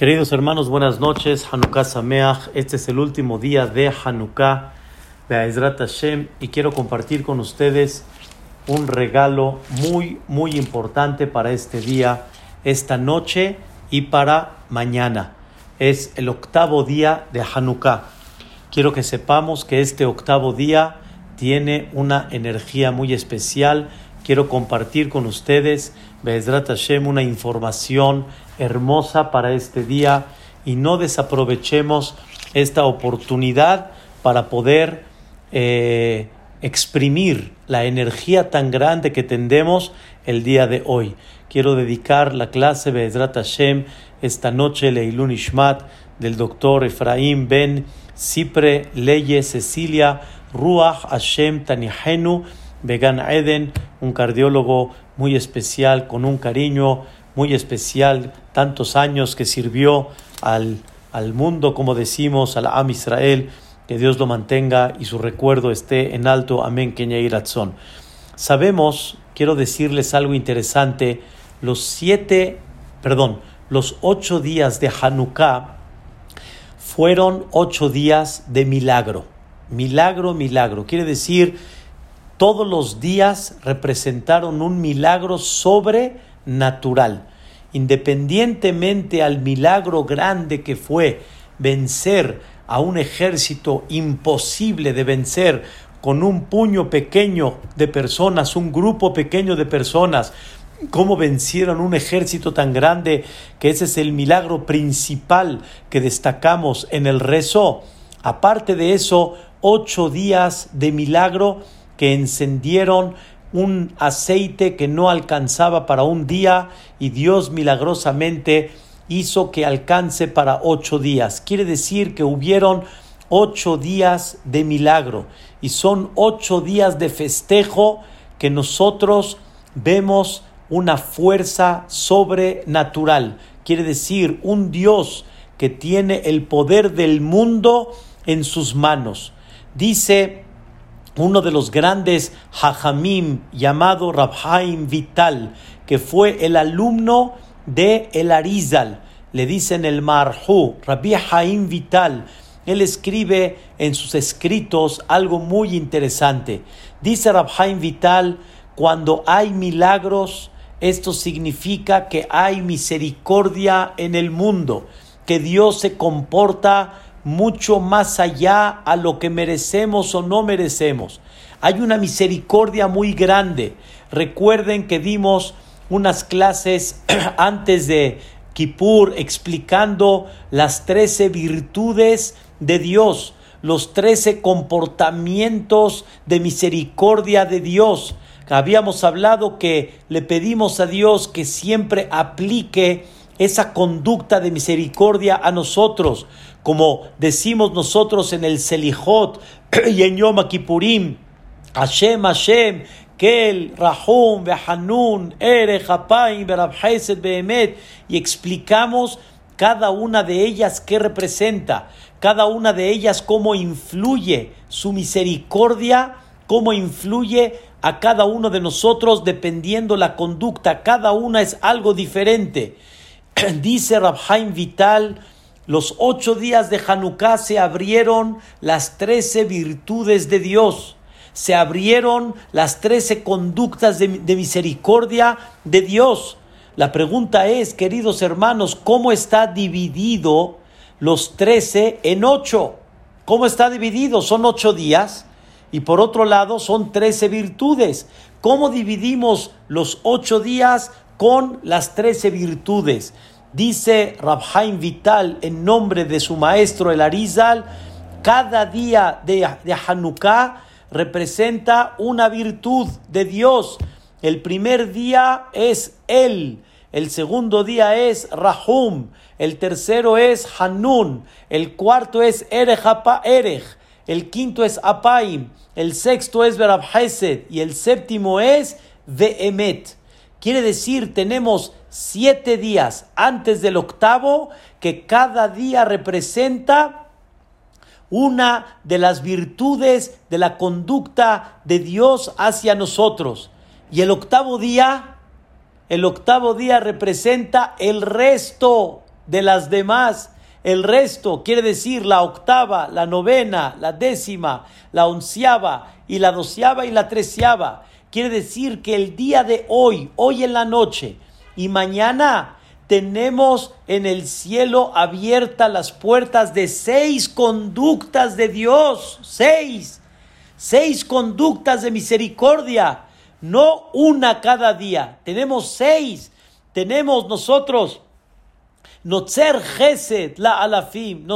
Queridos hermanos, buenas noches. Hanukkah Sameach. Este es el último día de Hanukkah, Be'ezrat Hashem, y quiero compartir con ustedes un regalo muy, muy importante para este día, esta noche y para mañana. Es el octavo día de Hanukkah. Quiero que sepamos que este octavo día tiene una energía muy especial. Quiero compartir con ustedes, Be'ezrat Hashem, una información hermosa para este día y no desaprovechemos esta oportunidad para poder eh, exprimir la energía tan grande que tendemos el día de hoy. Quiero dedicar la clase Be'ezrat Hashem esta noche Leilun Ishmat del doctor Efraín Ben Cipre Leye Cecilia Ruach Hashem Tanihenu Began Eden, un cardiólogo muy especial con un cariño muy especial, tantos años que sirvió al, al mundo, como decimos, al Am Israel, que Dios lo mantenga y su recuerdo esté en alto. Amén, Ratzon. Sabemos, quiero decirles algo interesante, los siete, perdón, los ocho días de Hanukkah fueron ocho días de milagro. Milagro, milagro. Quiere decir, todos los días representaron un milagro sobre natural. Independientemente al milagro grande que fue vencer a un ejército imposible de vencer con un puño pequeño de personas, un grupo pequeño de personas, cómo vencieron un ejército tan grande, que ese es el milagro principal que destacamos en el rezo. Aparte de eso, ocho días de milagro que encendieron un aceite que no alcanzaba para un día y Dios milagrosamente hizo que alcance para ocho días. Quiere decir que hubieron ocho días de milagro y son ocho días de festejo que nosotros vemos una fuerza sobrenatural. Quiere decir un Dios que tiene el poder del mundo en sus manos. Dice uno de los grandes hajamim llamado Rabhaim Vital, que fue el alumno de El Arizal, le dicen el Marhu, Rabbi Haim Vital. Él escribe en sus escritos algo muy interesante. Dice Rabhaim Vital, cuando hay milagros, esto significa que hay misericordia en el mundo, que Dios se comporta mucho más allá a lo que merecemos o no merecemos. Hay una misericordia muy grande. Recuerden que dimos unas clases antes de Kippur explicando las trece virtudes de Dios, los trece comportamientos de misericordia de Dios. Habíamos hablado que le pedimos a Dios que siempre aplique esa conducta de misericordia a nosotros como decimos nosotros en el Selijot y en Yom Kippurim, Hashem, Hashem, Kel, Rahum, Behanun, Ere, Hapaim, Berabhesed, Behemet, y explicamos cada una de ellas qué representa, cada una de ellas cómo influye su misericordia, cómo influye a cada uno de nosotros dependiendo la conducta, cada una es algo diferente. Dice Rabhaim Vital, los ocho días de Hanukkah se abrieron las trece virtudes de Dios, se abrieron las trece conductas de, misericordia de Dios. La pregunta es, queridos hermanos, ¿cómo está dividido los trece en ocho? ¿Cómo está dividido? Son ocho días y por otro lado son trece virtudes. ¿Cómo dividimos los ocho días con las trece virtudes? Dice Rabhaim Vital en nombre de su maestro el Arizal, cada día de, de Hanukkah representa una virtud de Dios. El primer día es Él, el segundo día es Rahum, el tercero es Hanun, el cuarto es Erejapa Erej, el quinto es Apaim, el sexto es Berabhesed y el séptimo es Vehemet. Quiere decir, tenemos siete días antes del octavo, que cada día representa una de las virtudes de la conducta de Dios hacia nosotros. Y el octavo día, el octavo día representa el resto de las demás. El resto quiere decir la octava, la novena, la décima, la onceava y la doceava y la treceava. Quiere decir que el día de hoy, hoy en la noche y mañana tenemos en el cielo abiertas las puertas de seis conductas de Dios. Seis. Seis conductas de misericordia. No una cada día. Tenemos seis. Tenemos nosotros. La alafim,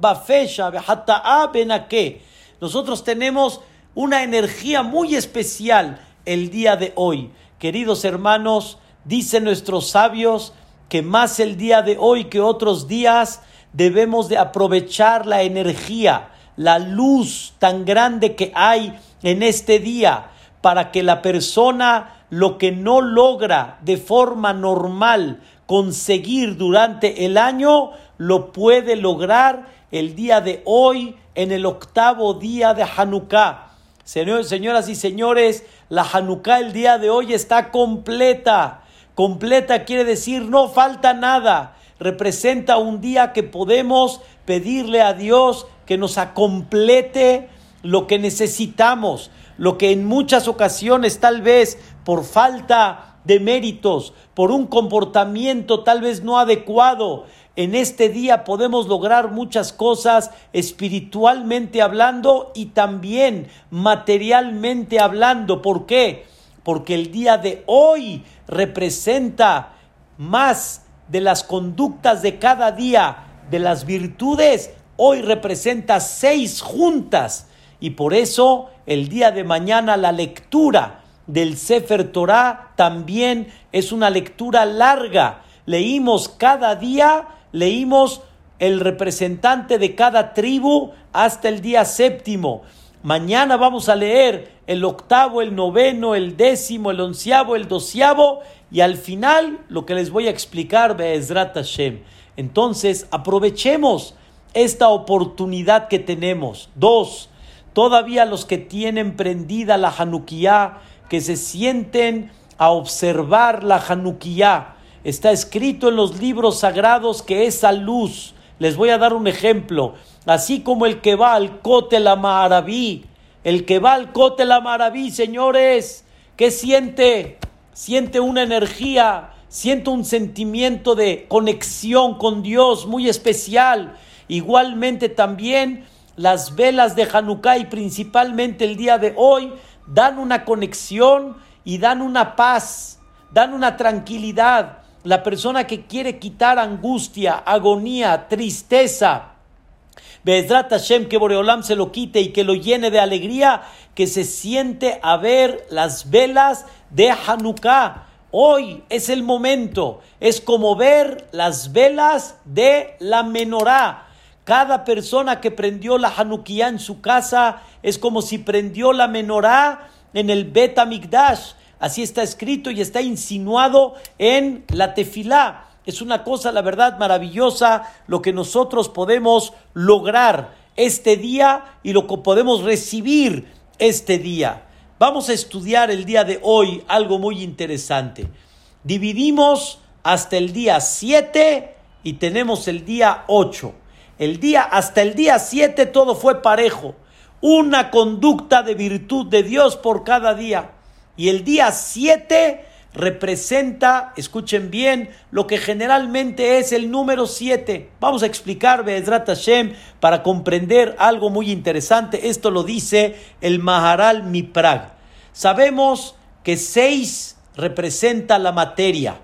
bafesha, behata'a benake. Nosotros tenemos una energía muy especial el día de hoy. Queridos hermanos, dicen nuestros sabios que más el día de hoy que otros días debemos de aprovechar la energía, la luz tan grande que hay en este día para que la persona lo que no logra de forma normal conseguir durante el año, lo puede lograr el día de hoy en el octavo día de Hanukkah. señoras y señores, la Hanukkah el día de hoy está completa. Completa quiere decir no falta nada. Representa un día que podemos pedirle a Dios que nos acomplete lo que necesitamos, lo que en muchas ocasiones tal vez por falta de méritos, por un comportamiento tal vez no adecuado, en este día podemos lograr muchas cosas espiritualmente hablando y también materialmente hablando. ¿Por qué? Porque el día de hoy representa más de las conductas de cada día, de las virtudes, hoy representa seis juntas. Y por eso el día de mañana la lectura del Sefer Torah también es una lectura larga. Leímos cada día leímos el representante de cada tribu hasta el día séptimo. Mañana vamos a leer el octavo, el noveno, el décimo, el onceavo, el doceavo y al final lo que les voy a explicar, Be'ezrat Hashem. Entonces, aprovechemos esta oportunidad que tenemos. Dos, todavía los que tienen prendida la Hanukkah, que se sienten a observar la Hanukkah, Está escrito en los libros sagrados que esa luz, les voy a dar un ejemplo, así como el que va al Cote la Maraví, el que va al Cote la Maraví, señores, ¿qué siente? Siente una energía, siente un sentimiento de conexión con Dios muy especial. Igualmente también las velas de Hanukkah y principalmente el día de hoy dan una conexión y dan una paz, dan una tranquilidad la persona que quiere quitar angustia, agonía, tristeza, Bezrat Hashem, que Boreolam se lo quite y que lo llene de alegría, que se siente a ver las velas de Hanukkah. Hoy es el momento, es como ver las velas de la menorá. Cada persona que prendió la Hanukkah en su casa es como si prendió la menorá en el Bet. Así está escrito y está insinuado en la tefilá. Es una cosa, la verdad, maravillosa lo que nosotros podemos lograr este día y lo que podemos recibir este día. Vamos a estudiar el día de hoy algo muy interesante. Dividimos hasta el día 7 y tenemos el día 8. El día hasta el día 7 todo fue parejo. Una conducta de virtud de Dios por cada día. Y el día 7 representa, escuchen bien, lo que generalmente es el número 7. Vamos a explicar Be'ezrat Hashem para comprender algo muy interesante. Esto lo dice el Maharal Miprag. Sabemos que 6 representa la materia.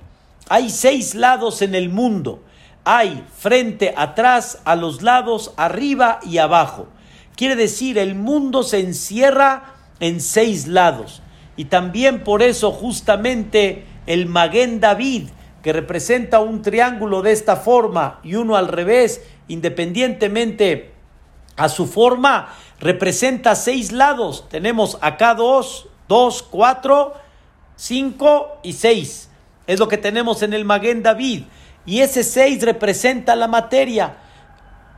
Hay seis lados en el mundo. Hay frente, atrás, a los lados, arriba y abajo. Quiere decir, el mundo se encierra en seis lados. Y también por eso justamente el Maguen David, que representa un triángulo de esta forma y uno al revés, independientemente a su forma, representa seis lados. Tenemos acá dos, dos, cuatro, cinco y seis. Es lo que tenemos en el Maguen David. Y ese seis representa la materia.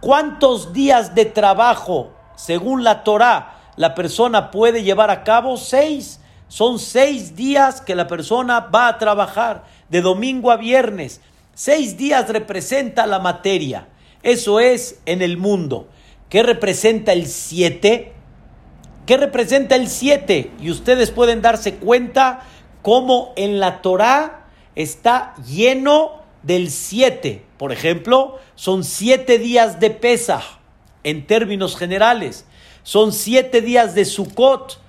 ¿Cuántos días de trabajo, según la Torah, la persona puede llevar a cabo? Seis. Son seis días que la persona va a trabajar, de domingo a viernes. Seis días representa la materia. Eso es en el mundo. ¿Qué representa el siete? ¿Qué representa el siete? Y ustedes pueden darse cuenta cómo en la Torah está lleno del siete. Por ejemplo, son siete días de Pesach en términos generales. Son siete días de Sukkot.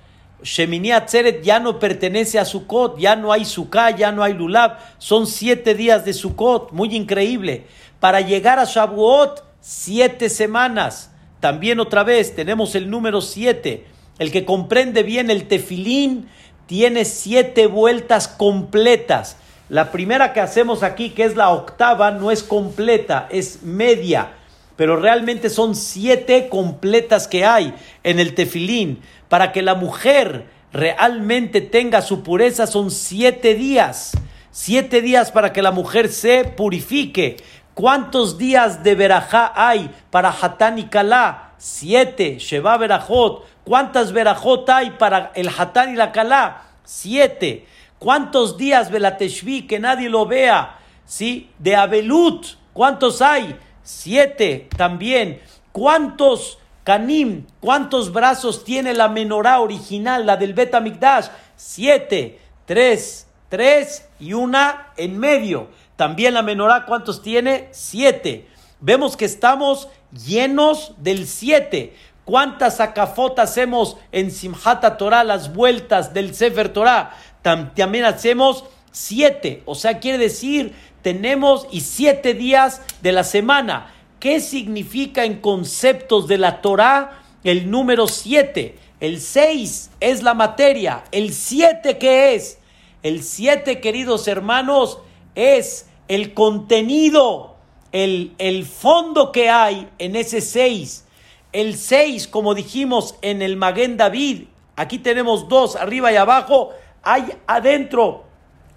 Shemini Atzeret ya no pertenece a Sukkot, ya no hay Sukkah, ya no hay Lulab. Son siete días de Sukkot, muy increíble. Para llegar a Shavuot, siete semanas. También otra vez tenemos el número siete. El que comprende bien el tefilín tiene siete vueltas completas. La primera que hacemos aquí, que es la octava, no es completa, es media pero realmente son siete completas que hay en el tefilín. Para que la mujer realmente tenga su pureza son siete días. Siete días para que la mujer se purifique. ¿Cuántos días de verajá hay para Hatán y Kalá? Siete. Sheba verajot. ¿Cuántas verajot hay para el Hatán y la Kalá? Siete. ¿Cuántos días Belateshvi que nadie lo vea? ¿Sí? De Abelut. ¿Cuántos hay? Siete también. ¿Cuántos canim, cuántos brazos tiene la menorá original, la del Betamigdash? Siete. Tres, tres y una en medio. También la menorá, ¿cuántos tiene? Siete. Vemos que estamos llenos del siete. ¿Cuántas acafotas hacemos en Simhata Torah, las vueltas del Sefer Torah? También hacemos siete. O sea, quiere decir tenemos y siete días de la semana. ¿Qué significa en conceptos de la Torah el número siete? El seis es la materia. ¿El siete qué es? El siete, queridos hermanos, es el contenido, el, el fondo que hay en ese seis. El seis, como dijimos en el Maguen David, aquí tenemos dos, arriba y abajo, hay adentro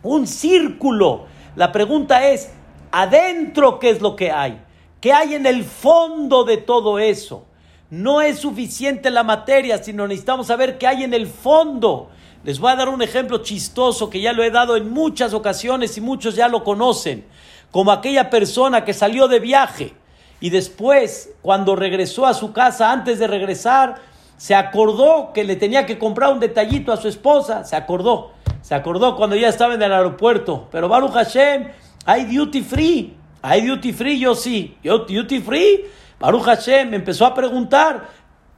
un círculo la pregunta es, adentro, ¿qué es lo que hay? ¿Qué hay en el fondo de todo eso? No es suficiente la materia, sino necesitamos saber qué hay en el fondo. Les voy a dar un ejemplo chistoso que ya lo he dado en muchas ocasiones y muchos ya lo conocen, como aquella persona que salió de viaje y después, cuando regresó a su casa, antes de regresar, se acordó que le tenía que comprar un detallito a su esposa, se acordó. Se acordó cuando ya estaba en el aeropuerto. Pero Baruch Hashem, hay duty free. Hay duty free, yo sí. Yo duty free. Baruch Hashem me empezó a preguntar.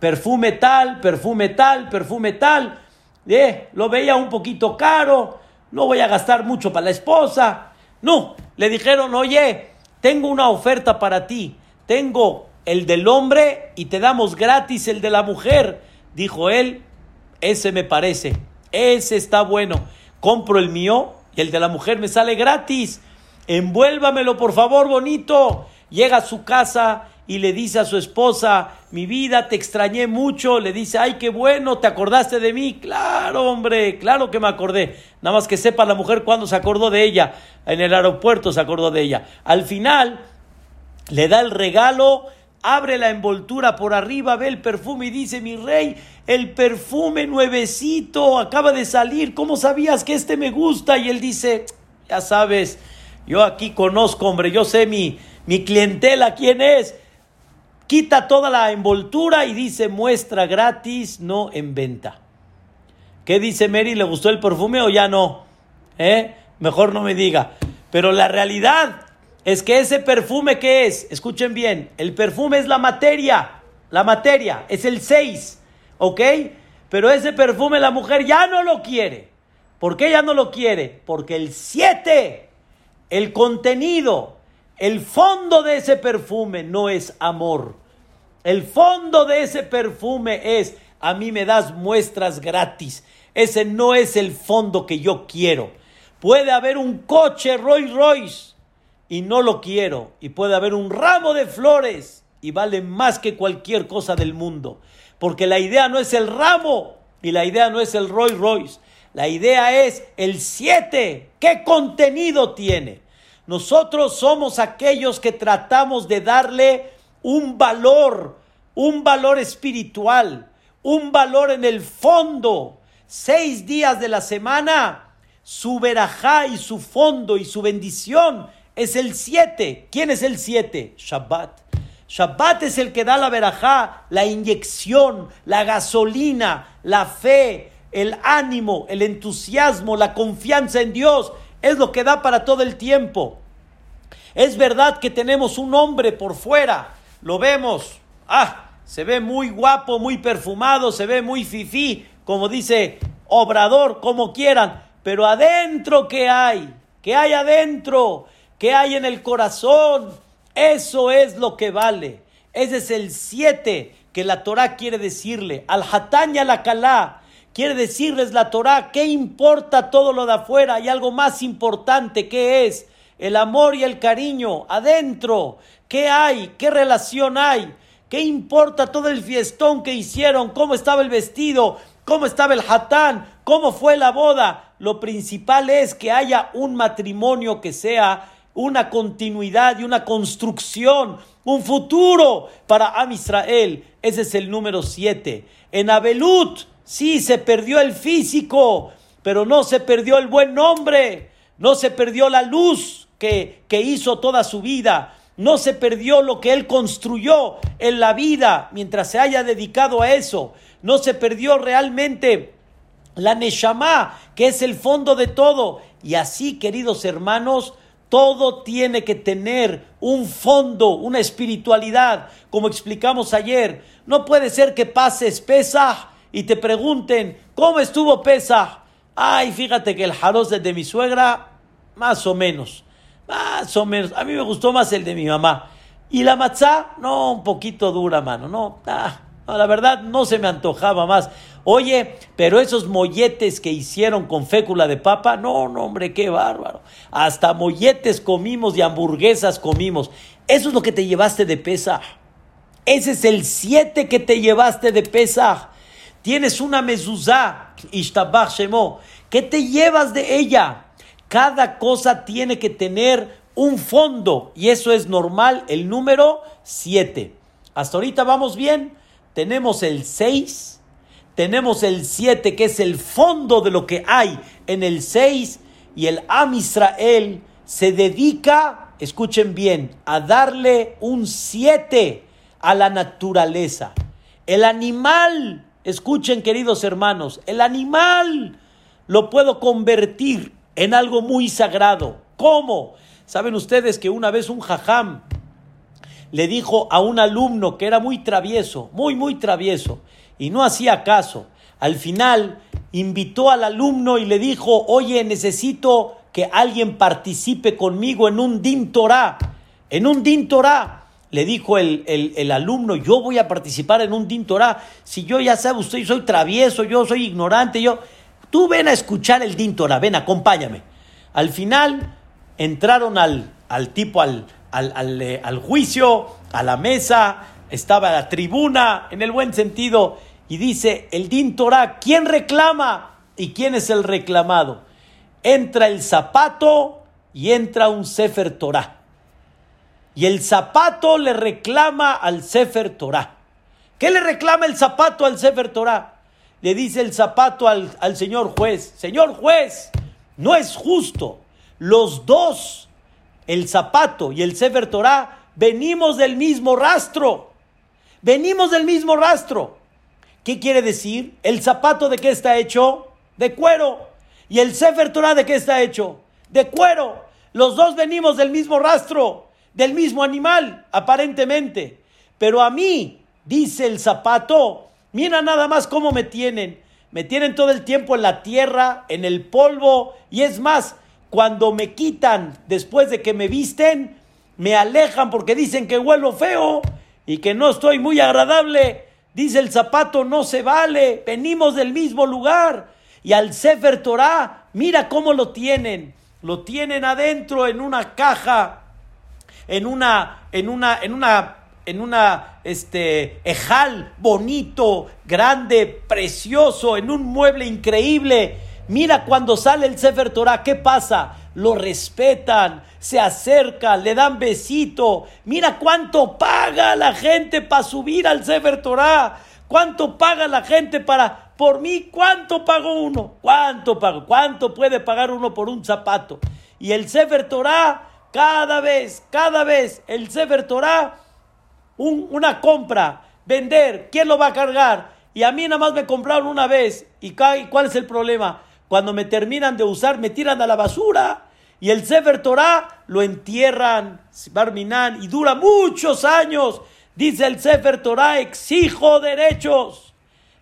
Perfume tal, perfume tal, perfume tal. Eh, lo veía un poquito caro. No voy a gastar mucho para la esposa. No, le dijeron, oye, tengo una oferta para ti. Tengo el del hombre y te damos gratis el de la mujer. Dijo él, ese me parece. Ese está bueno. Compro el mío y el de la mujer me sale gratis. Envuélvamelo, por favor, bonito. Llega a su casa y le dice a su esposa, mi vida, te extrañé mucho. Le dice, ay, qué bueno, ¿te acordaste de mí? Claro, hombre, claro que me acordé. Nada más que sepa la mujer cuándo se acordó de ella. En el aeropuerto se acordó de ella. Al final, le da el regalo abre la envoltura por arriba, ve el perfume y dice, mi rey, el perfume nuevecito acaba de salir, ¿cómo sabías que este me gusta? Y él dice, ya sabes, yo aquí conozco, hombre, yo sé mi, mi clientela, ¿quién es? Quita toda la envoltura y dice, muestra gratis, no en venta. ¿Qué dice Mary? ¿Le gustó el perfume o ya no? ¿Eh? Mejor no me diga. Pero la realidad es que ese perfume que es, escuchen bien, el perfume es la materia, la materia, es el 6, ¿ok? Pero ese perfume la mujer ya no lo quiere. ¿Por qué ya no lo quiere? Porque el 7, el contenido, el fondo de ese perfume no es amor. El fondo de ese perfume es, a mí me das muestras gratis. Ese no es el fondo que yo quiero. Puede haber un coche Rolls Royce y no lo quiero. Y puede haber un ramo de flores y vale más que cualquier cosa del mundo. Porque la idea no es el ramo y la idea no es el Rolls Royce. La idea es el 7. ¿Qué contenido tiene? Nosotros somos aquellos que tratamos de darle un valor, un valor espiritual, un valor en el fondo. Seis días de la semana, su verajá y su fondo y su bendición es el 7. ¿Quién es el 7? Shabbat. Shabbat es el que da la verajá, la inyección, la gasolina, la fe, el ánimo, el entusiasmo, la confianza en Dios. Es lo que da para todo el tiempo. Es verdad que tenemos un hombre por fuera, lo vemos, ah, se ve muy guapo, muy perfumado, se ve muy fifí, como dice Obrador, como quieran, pero adentro, ¿qué hay? ¿Qué hay adentro? ¿Qué hay en el corazón? Eso es lo que vale. Ese es el siete que la Torah quiere decirle. Al hatán y al kalá. Quiere decirles la Torah, ¿qué importa todo lo de afuera? Hay algo más importante que es el amor y el cariño adentro. ¿Qué hay? ¿Qué relación hay? ¿Qué importa todo el fiestón que hicieron? ¿Cómo estaba el vestido? ¿Cómo estaba el hatán? ¿Cómo fue la boda? Lo principal es que haya un matrimonio que sea una continuidad y una construcción, un futuro para Am Israel. Ese es el número siete. En Abelut, sí, se perdió el físico, pero no se perdió el buen nombre, no se perdió la luz que, hizo toda su vida. No se perdió lo que él construyó en la vida mientras se haya dedicado a eso. No se perdió realmente la Neshama, que es el fondo de todo. Y así, queridos hermanos, todo tiene que tener un fondo, una espiritualidad, como explicamos ayer. No puede ser que pases Pesach y te pregunten, ¿cómo estuvo Pesach? Ay, fíjate que el jaroz de mi suegra, más o menos. Más o menos. A mí me gustó más el de mi mamá. Y la matzá, no, un poquito dura, mano. No, ah, no, la verdad no se me antojaba más. Oye, pero esos molletes que hicieron con fécula de papa, no, no, hombre, qué bárbaro. Hasta molletes comimos y hamburguesas comimos. Eso es lo que te llevaste de pesa. Ese es el siete que te llevaste de pesa. Tienes una mezuzá, Ishtabach Shemo. ¿Qué te llevas de ella? Cada cosa tiene que tener un fondo y eso es normal, el número 7. Hasta ahorita vamos bien. Tenemos el 6, tenemos el 7 que es el fondo de lo que hay en el 6 y el Am Israel se dedica, escuchen bien, a darle un 7 a la naturaleza. El animal, escuchen queridos hermanos, el animal lo puedo convertir en algo muy sagrado. ¿Cómo? Saben ustedes que una vez un jajam le dijo a un alumno que era muy travieso, muy, muy travieso, y no hacía caso. Al final invitó al alumno y le dijo, oye, necesito que alguien participe conmigo en un din Torah, en un din Torah. Le dijo el, el, alumno, yo voy a participar en un din Torah. Si yo ya sabe usted, soy travieso, yo soy ignorante, yo... Tú ven a escuchar el Dintora, ven, acompáñame. Al final entraron al, al tipo, al, al, eh, al, juicio, a la mesa, estaba la tribuna, en el buen sentido, y dice el Din ¿quién reclama? ¿Y quién es el reclamado? Entra el zapato y entra un Sefer Torah. Y el zapato le reclama al Sefer Torah. ¿Qué le reclama el zapato al Sefer Torah? le dice el zapato al, señor juez, señor juez, no es justo. Los dos, el zapato y el Sefer Torah, venimos del mismo rastro. Venimos del mismo rastro. ¿Qué quiere decir? ¿El zapato de qué está hecho? De cuero. ¿Y el Sefer Torah de qué está hecho? De cuero. Los dos venimos del mismo rastro, del mismo animal, aparentemente. Pero a mí, dice el zapato, Mira nada más cómo me tienen. Me tienen todo el tiempo en la tierra, en el polvo. Y es más, cuando me quitan después de que me visten, me alejan porque dicen que huelo feo y que no estoy muy agradable. Dice el zapato, no se vale. Venimos del mismo lugar. Y al Sefer Torah, mira cómo lo tienen. Lo tienen adentro en una caja, en una, en una, en una en una este ejal bonito, grande, precioso, en un mueble increíble. Mira cuando sale el Sefer Torah, ¿qué pasa? Lo respetan, se acercan, le dan besito. Mira cuánto paga la gente para subir al Sefer Torah. ¿Cuánto paga la gente para por mí? ¿Cuánto pagó uno? ¿Cuánto pago? ¿Cuánto puede pagar uno por un zapato? Y el Sefer Torah cada vez, cada vez el Sefer Torah, una compra, vender, ¿quién lo va a cargar? Y a mí nada más me compraron una vez. ¿Y cuál es el problema? Cuando me terminan de usar, me tiran a la basura. Y el Sefer Torah lo entierran, Barminan, y dura muchos años. Dice el Sefer Torah, exijo derechos,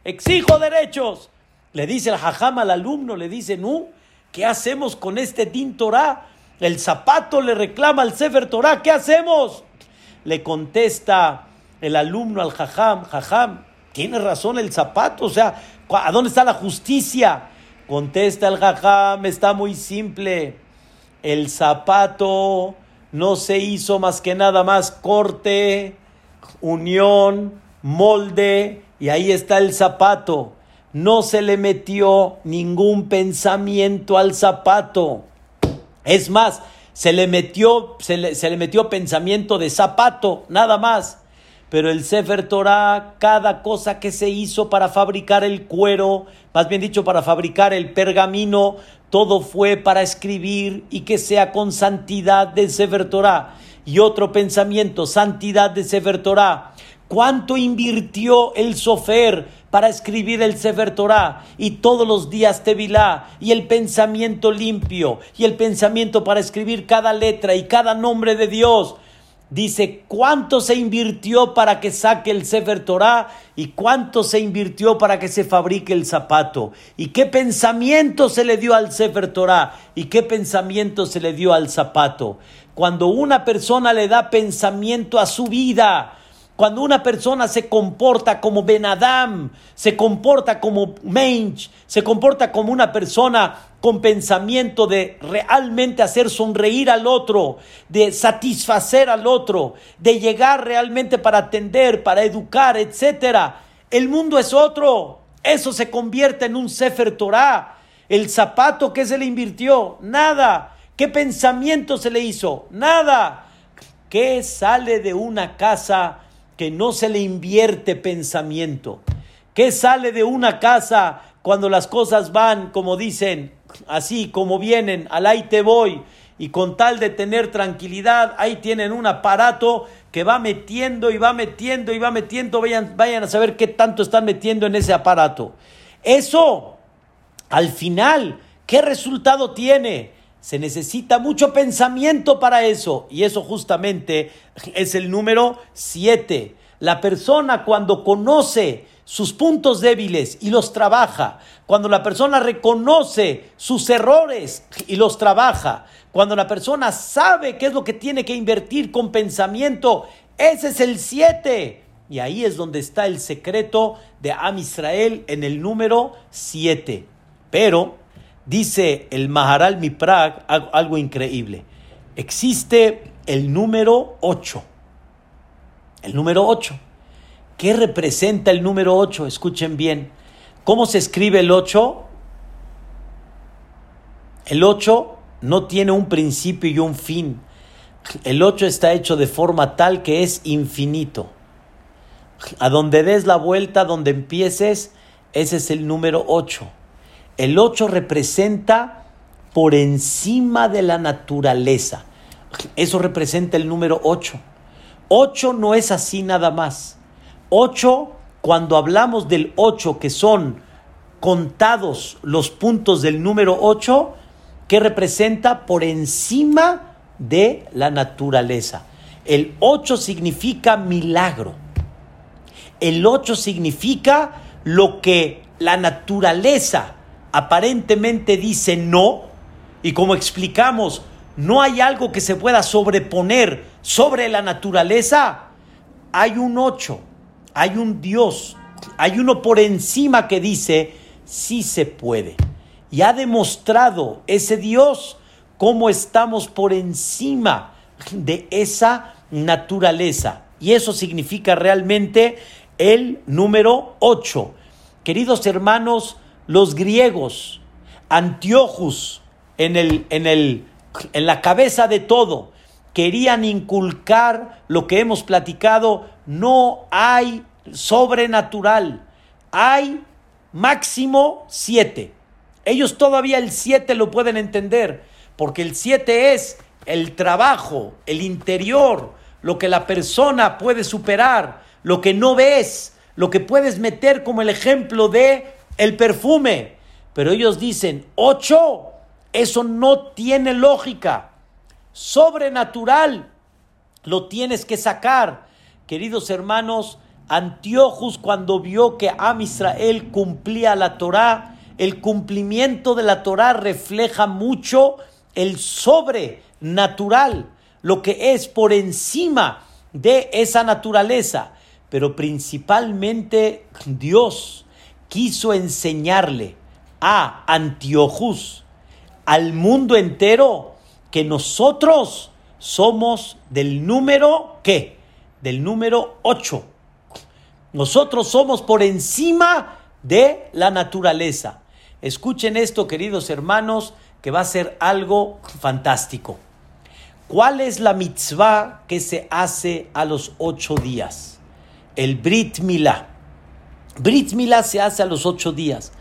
exijo derechos. Le dice el Hajam al alumno, le dice, no, ¿qué hacemos con este Din Torah? El zapato le reclama al Sefer Torah, ¿qué hacemos? Le contesta el alumno al Jajam, Jajam, tiene razón el zapato, o sea, ¿a dónde está la justicia? Contesta el Jajam, está muy simple el zapato no se hizo más que nada más corte, unión, molde, y ahí está el zapato. No se le metió ningún pensamiento al zapato. Es más, se le metió, se le, se le metió pensamiento de zapato, nada más. Pero el Sefer Torah, cada cosa que se hizo para fabricar el cuero, más bien dicho, para fabricar el pergamino, todo fue para escribir y que sea con santidad de Sefer Torah. Y otro pensamiento, santidad de Sefer Torah. ¿Cuánto invirtió el Sofer para escribir el Sefer Torah? Y todos los días Tevilá, y el pensamiento limpio, y el pensamiento para escribir cada letra y cada nombre de Dios. Dice cuánto se invirtió para que saque el Sefer Torah y cuánto se invirtió para que se fabrique el zapato. Y qué pensamiento se le dio al Sefer Torah y qué pensamiento se le dio al zapato. Cuando una persona le da pensamiento a su vida, cuando una persona se comporta como Ben Adam, se comporta como Mensch, se comporta como una persona con pensamiento de realmente hacer sonreír al otro, de satisfacer al otro, de llegar realmente para atender, para educar, etc. El mundo es otro. Eso se convierte en un Sefer Torah. El zapato que se le invirtió, nada. ¿Qué pensamiento se le hizo? Nada. ¿Qué sale de una casa? Que no se le invierte pensamiento. ¿Qué sale de una casa cuando las cosas van, como dicen, así como vienen, al ahí te voy? Y con tal de tener tranquilidad, ahí tienen un aparato que va metiendo y va metiendo y va metiendo. Vayan, vayan a saber qué tanto están metiendo en ese aparato. Eso, al final, ¿qué resultado tiene? Se necesita mucho pensamiento para eso. Y eso justamente es el número 7. La persona cuando conoce sus puntos débiles y los trabaja, cuando la persona reconoce sus errores y los trabaja, cuando la persona sabe qué es lo que tiene que invertir con pensamiento, ese es el 7. Y ahí es donde está el secreto de Am Israel en el número 7. Pero Dice el Maharal Miprag algo increíble. Existe el número 8. El número 8. ¿Qué representa el número 8? Escuchen bien. ¿Cómo se escribe el 8? El 8 no tiene un principio y un fin. El 8 está hecho de forma tal que es infinito. A donde des la vuelta, donde empieces, ese es el número 8. El 8 representa por encima de la naturaleza. Eso representa el número 8. 8 no es así nada más. 8, cuando hablamos del 8, que son contados los puntos del número 8, que representa por encima de la naturaleza. El 8 significa milagro. El 8 significa lo que la naturaleza aparentemente dice no, y como explicamos, no hay algo que se pueda sobreponer sobre la naturaleza, hay un ocho, hay un Dios, hay uno por encima que dice, sí se puede. Y ha demostrado ese Dios cómo estamos por encima de esa naturaleza. Y eso significa realmente el número ocho. Queridos hermanos, los griegos, Antiochus, en, el, en, el, en la cabeza de todo, querían inculcar lo que hemos platicado, no hay sobrenatural, hay máximo siete. Ellos todavía el siete lo pueden entender, porque el siete es el trabajo, el interior, lo que la persona puede superar, lo que no ves, lo que puedes meter como el ejemplo de el perfume. Pero ellos dicen, ocho, eso no tiene lógica. Sobrenatural, lo tienes que sacar. Queridos hermanos, Antiochus cuando vio que Am Israel cumplía la Torá, el cumplimiento de la Torá refleja mucho el sobrenatural, lo que es por encima de esa naturaleza. Pero principalmente Dios quiso enseñarle a Antiochus, al mundo entero, que nosotros somos del número, ¿qué? Del número 8. Nosotros somos por encima de la naturaleza. Escuchen esto, queridos hermanos, que va a ser algo fantástico. ¿Cuál es la mitzvah que se hace a los ocho días? El Brit Milá. Brit Milá se hace a los ocho días.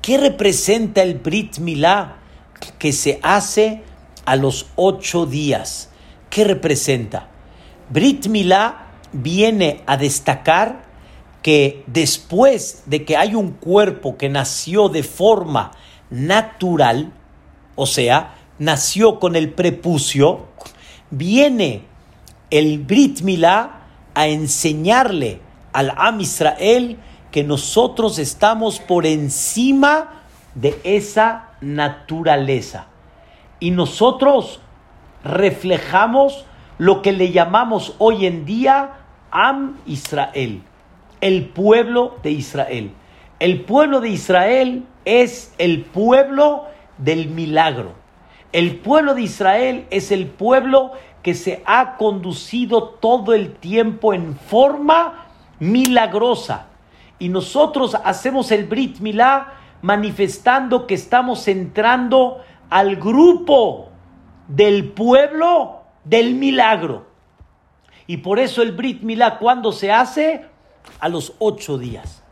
¿Qué representa el Brit Milá que se hace a los ocho días? ¿Qué representa? Brit Milá viene a destacar que después de que hay un cuerpo que nació de forma natural, o sea, nació con el prepucio, viene el Brit Milá a enseñarle al Am Israel que nosotros estamos por encima de esa naturaleza. Y nosotros reflejamos lo que le llamamos hoy en día Am Israel, el pueblo de Israel. El pueblo de Israel es el pueblo del milagro. El pueblo de Israel es el pueblo que se ha conducido todo el tiempo en forma milagrosa. Y nosotros hacemos el Brit Milá manifestando que estamos entrando al grupo del pueblo del milagro. Y por eso el Brit Milá, cuando se hace? A los ocho días.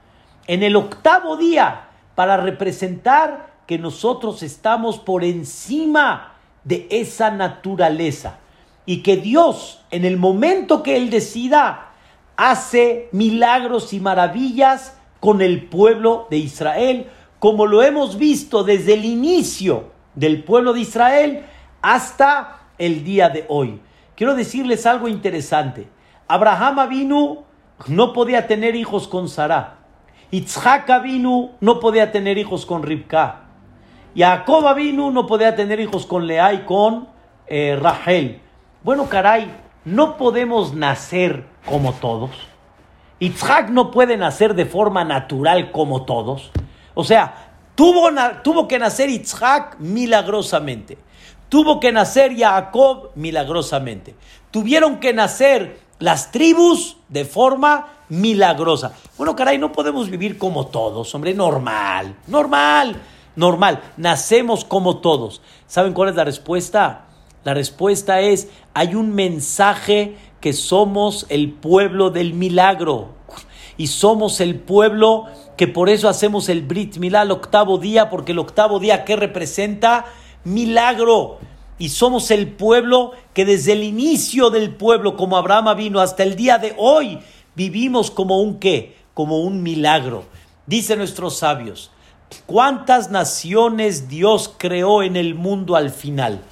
En el octavo día, para representar que nosotros estamos por encima de esa naturaleza. Y que Dios, en el momento que Él decida, hace milagros y maravillas con el pueblo de Israel, como lo hemos visto desde el inicio del pueblo de Israel hasta el día de hoy. Quiero decirles algo interesante. Abraham vino no podía tener hijos con Sara. Itzhak vino no podía tener hijos con Ribka. Jacob vino no podía tener hijos con Lea y con eh, Rachel. Bueno, caray, no podemos nacer como todos. Itzhak no puede nacer de forma natural como todos. O sea, tuvo, tuvo que nacer Itzhak milagrosamente. Tuvo que nacer Jacob milagrosamente. Tuvieron que nacer las tribus de forma milagrosa. Bueno, caray, no podemos vivir como todos, hombre, normal, normal, normal. Nacemos como todos. ¿Saben cuál es la respuesta? La respuesta es, hay un mensaje que somos el pueblo del milagro. Y somos el pueblo que por eso hacemos el Brit Milá el octavo día, porque el octavo día que representa milagro. Y somos el pueblo que desde el inicio del pueblo, como Abraham vino hasta el día de hoy, vivimos como un qué, como un milagro. Dicen nuestros sabios, ¿cuántas naciones Dios creó en el mundo al final?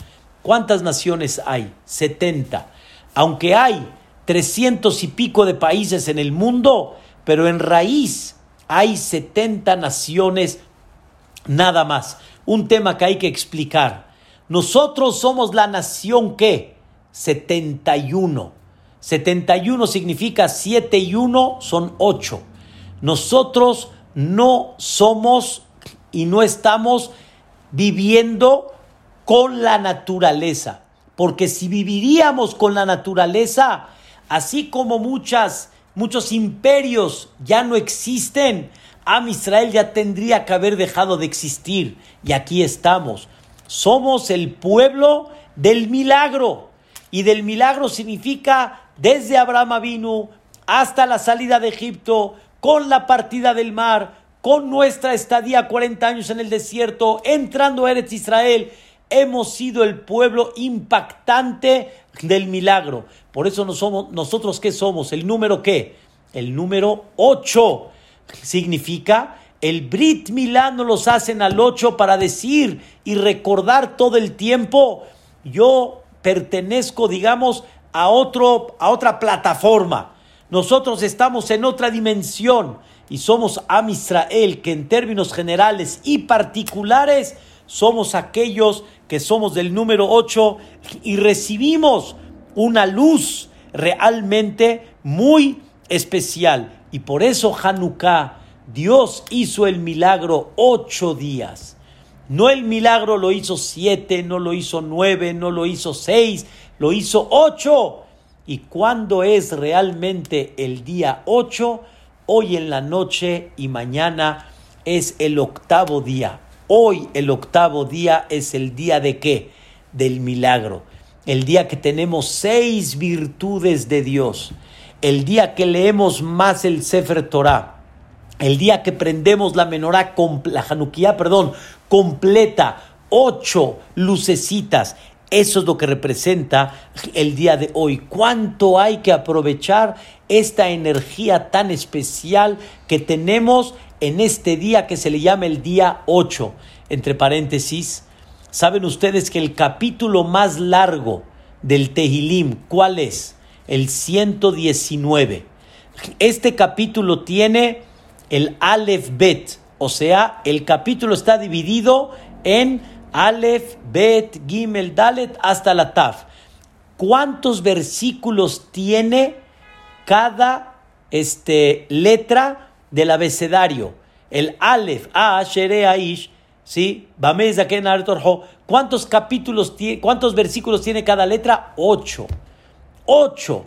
¿Cuántas naciones hay? 70. Aunque hay 300 y pico de países en el mundo, pero en raíz hay 70 naciones nada más. Un tema que hay que explicar. Nosotros somos la nación que 71. 71 significa 7 y 1 son 8. Nosotros no somos y no estamos viviendo con la naturaleza. Porque si viviríamos con la naturaleza, así como muchas, muchos imperios ya no existen, Am Israel ya tendría que haber dejado de existir. Y aquí estamos. Somos el pueblo del milagro. Y del milagro significa desde Abraham vino hasta la salida de Egipto, con la partida del mar, con nuestra estadía 40 años en el desierto, entrando a Eretz Israel hemos sido el pueblo impactante del milagro. Por eso no somos, nosotros qué somos, el número qué? El número 8 significa el Brit Milá no los hacen al 8 para decir y recordar todo el tiempo, yo pertenezco, digamos, a, otro, a otra plataforma. Nosotros estamos en otra dimensión y somos Am Israel, que en términos generales y particulares somos aquellos que somos del número 8 y recibimos una luz realmente muy especial. Y por eso Hanukkah, Dios hizo el milagro ocho días. No el milagro lo hizo siete, no lo hizo nueve, no lo hizo seis, lo hizo ocho. ¿Y cuándo es realmente el día ocho? Hoy en la noche y mañana es el octavo día. Hoy el octavo día es el día de qué? Del milagro. El día que tenemos seis virtudes de Dios. El día que leemos más el Sefer Torah. El día que prendemos la menorá, la Hanukkah, perdón, completa. Ocho lucecitas. Eso es lo que representa el día de hoy. ¿Cuánto hay que aprovechar esta energía tan especial que tenemos en este día que se le llama el día 8? Entre paréntesis, ¿saben ustedes que el capítulo más largo del Tehilim, ¿cuál es? El 119. Este capítulo tiene el Aleph Bet, o sea, el capítulo está dividido en Aleph, Bet, Gimel, Dalet hasta la Taf. ¿Cuántos versículos tiene cada este, letra del abecedario? El Aleph, A, Shere, Aish, ¿sí? ¿Cuántos capítulos, cuántos versículos tiene cada letra? Ocho. Ocho.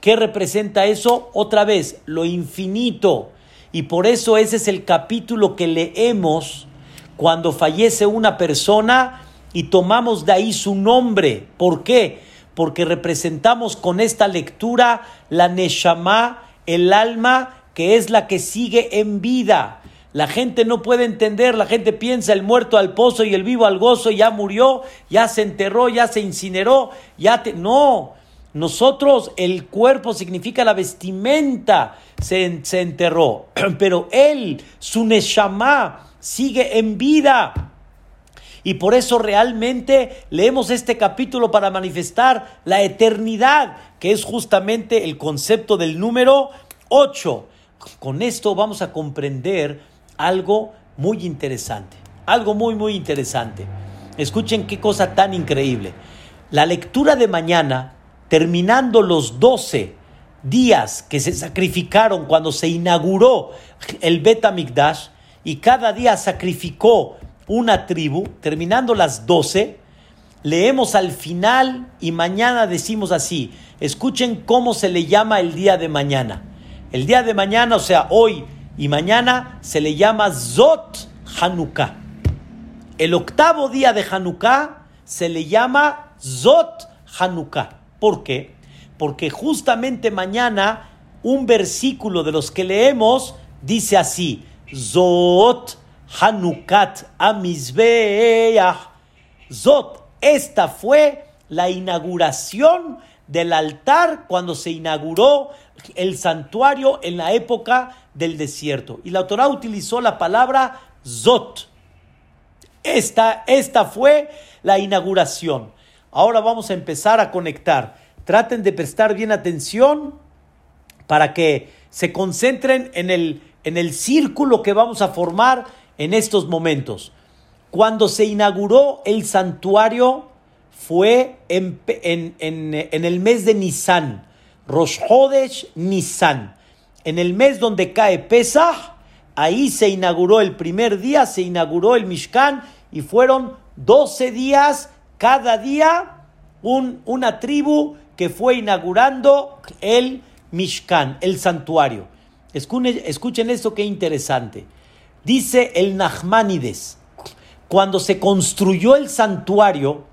¿Qué representa eso? Otra vez, lo infinito. Y por eso ese es el capítulo que leemos cuando fallece una persona y tomamos de ahí su nombre. ¿Por qué? Porque representamos con esta lectura la Neshama, el alma que es la que sigue en vida. La gente no puede entender, la gente piensa el muerto al pozo y el vivo al gozo, ya murió, ya se enterró, ya se incineró, ya te... No, nosotros el cuerpo significa la vestimenta, se, se enterró, pero él, su Neshama, sigue en vida. Y por eso realmente leemos este capítulo para manifestar la eternidad, que es justamente el concepto del número 8. Con esto vamos a comprender algo muy interesante, algo muy, muy interesante. Escuchen qué cosa tan increíble. La lectura de mañana, terminando los 12 días que se sacrificaron cuando se inauguró el Bet Mikdash, y cada día sacrificó una tribu, terminando las doce, leemos al final y mañana decimos así, escuchen cómo se le llama el día de mañana. El día de mañana, o sea, hoy y mañana, se le llama Zot Hanukkah. El octavo día de Hanukkah se le llama Zot Hanukkah. ¿Por qué? Porque justamente mañana un versículo de los que leemos dice así, Zot Hanukat Amizbeach. Zot, esta fue la inauguración del altar cuando se inauguró el santuario en la época del desierto. Y la Torah utilizó la palabra Zot. Esta, esta fue la inauguración. Ahora vamos a empezar a conectar. Traten de prestar bien atención para que se concentren en el en el círculo que vamos a formar en estos momentos. Cuando se inauguró el santuario fue en, el mes de Nisan, Rosh Hodesh Nisan. En el mes donde cae Pesach, ahí se inauguró el primer día, se inauguró el Mishkan y fueron 12 días, cada día un, una tribu que fue inaugurando el Mishkan, el santuario. Escuchen, esto qué interesante. Dice el Nachmanides, cuando se construyó el santuario,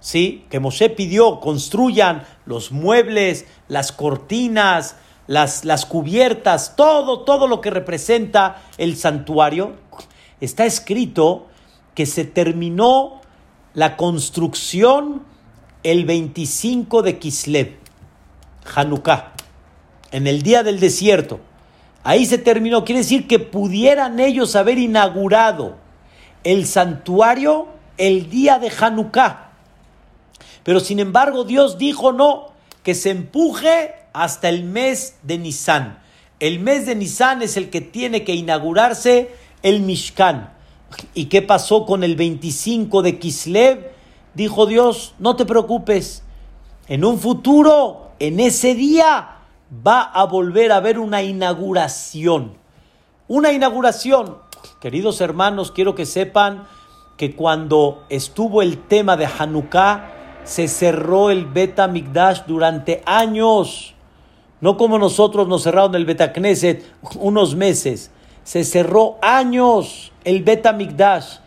¿sí? que Moshe pidió, construyan los muebles, las cortinas, las, las cubiertas, todo, todo lo que representa el santuario, está escrito que se terminó la construcción el 25 de Kislev, Hanukkah, en el día del desierto. Ahí se terminó. Quiere decir que pudieran ellos haber inaugurado el santuario el día de Hanukkah. Pero sin embargo Dios dijo no, que se empuje hasta el mes de Nisan. El mes de Nisan es el que tiene que inaugurarse el Mishkan. ¿Y qué pasó con el 25 de Kislev? Dijo Dios, no te preocupes. En un futuro, en ese día, va a volver a haber una inauguración. Una inauguración. Queridos hermanos, quiero que sepan que cuando estuvo el tema de Hanukkah, se cerró el Beta Mikdash durante años. No como nosotros nos cerraron el Beta Knesset unos meses. Se cerró años el Beta Mikdash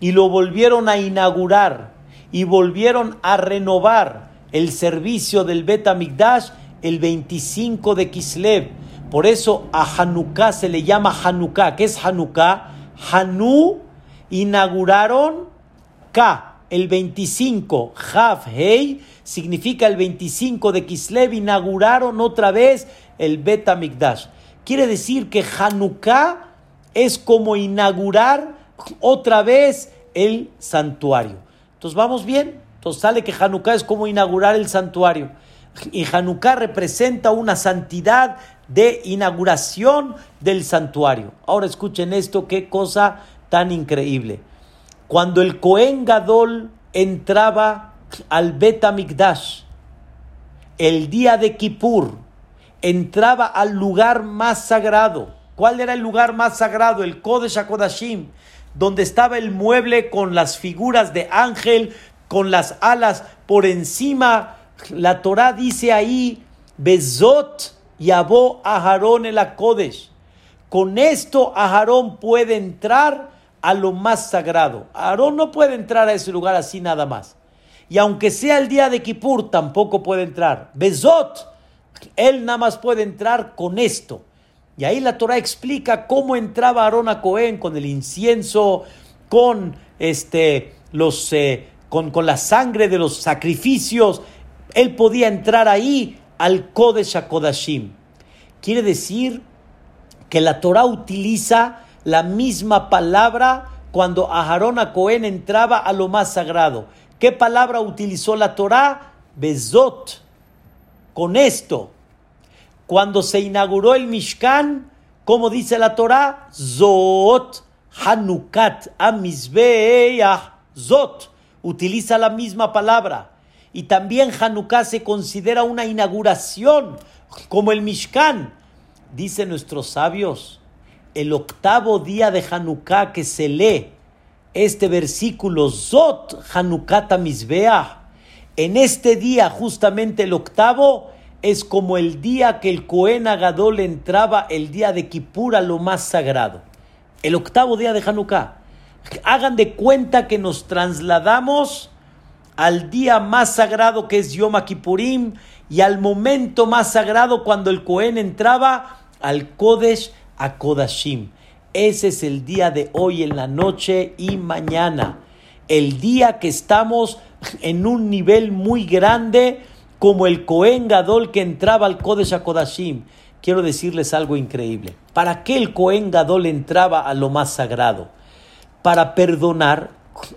y lo volvieron a inaugurar y volvieron a renovar el servicio del Beta Mikdash el 25 de Kislev. Por eso a Hanukkah se le llama Hanukkah. ¿Qué es Hanukkah? Hanu inauguraron K, el 25, Hav Hei, significa el 25 de Kislev, inauguraron otra vez el Bet Mikdash. Quiere decir que Hanukkah es como inaugurar otra vez el santuario. Entonces vamos bien. Entonces sale que Hanukkah es como inaugurar el santuario. Y Hanukkah representa una santidad de inauguración del santuario. Ahora escuchen esto, qué cosa tan increíble. Cuando el Cohen Gadol entraba al Bet Mikdash, el día de Kippur, entraba al lugar más sagrado. ¿Cuál era el lugar más sagrado? El Kodesh HaKodashim, donde estaba el mueble con las figuras de ángel, con las alas por encima. La Torah dice ahí, Bezot Yabó Aharón el Kodesh. Con esto Aharón puede entrar a lo más sagrado. Aarón no puede entrar a ese lugar así nada más. Y aunque sea el día de Kippur, tampoco puede entrar. Bezot, él nada más puede entrar con esto. Y ahí la Torah explica cómo entraba Aarón a Cohen con el incienso, con este, los, eh, con, con, la sangre de los sacrificios. Él podía entrar ahí al Kodesh HaKodashim. Quiere decir que la Torah utiliza la misma palabra cuando Aharón a Cohen entraba a lo más sagrado. ¿Qué palabra utilizó la Torah? Bezot. Con esto. Cuando se inauguró el Mishkan, como dice la Torah, Zot, Hanukat, Amizbeach, Zot. Utiliza la misma palabra. Y también Hanukkah se considera una inauguración, como el Mishkan. Dicen nuestros sabios, el octavo día de Hanukkah que se lee este versículo, Zot Hanukkah Misbeah. En este día, justamente el octavo, es como el día que el Cohen Agadol entraba el día de Kippur lo más sagrado. El octavo día de Hanukkah. Hagan de cuenta que nos trasladamos al día más sagrado que es Yom Kippurim y al momento más sagrado cuando el Cohen entraba al Kodesh a Kodashim. Ese es el día de hoy en la noche y mañana. El día que estamos en un nivel muy grande como el Cohen Gadol que entraba al Kodesh a Kodashim. Quiero decirles algo increíble. ¿Para qué el Cohen Gadol entraba a lo más sagrado? Para perdonar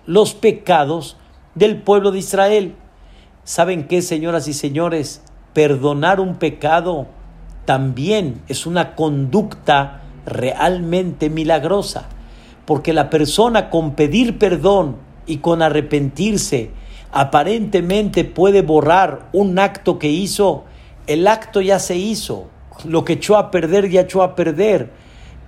los pecados del pueblo de Israel. ¿Saben qué, señoras y señores? Perdonar un pecado también es una conducta realmente milagrosa, porque la persona con pedir perdón y con arrepentirse aparentemente puede borrar un acto que hizo, el acto ya se hizo, lo que echó a perder ya echó a perder.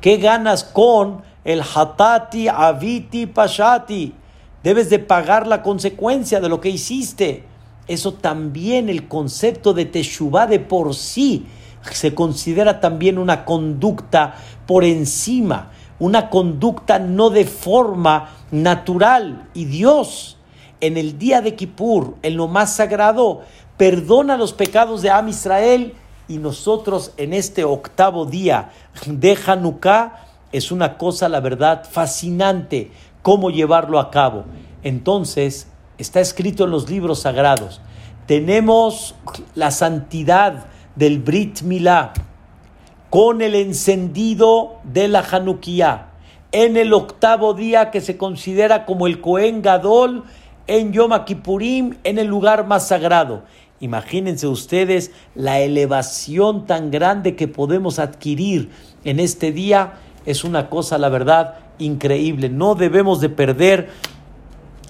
¿Qué ganas con el hatati, aviti, pashati? Debes de pagar la consecuencia de lo que hiciste. Eso también el concepto de Teshuvah de por sí se considera también una conducta por encima, una conducta no de forma natural. Y Dios, en el día de Kippur, en lo más sagrado, perdona los pecados de Am Israel y nosotros en este octavo día de Hanukkah es una cosa, la verdad, fascinante cómo llevarlo a cabo. Entonces, está escrito en los libros sagrados. Tenemos la santidad del Brit Milá con el encendido de la Hanukkah en el octavo día que se considera como el Cohen Gadol en Yom Kippurim, en el lugar más sagrado. Imagínense ustedes la elevación tan grande que podemos adquirir en este día. Es una cosa, la verdad, increíble. No debemos de perder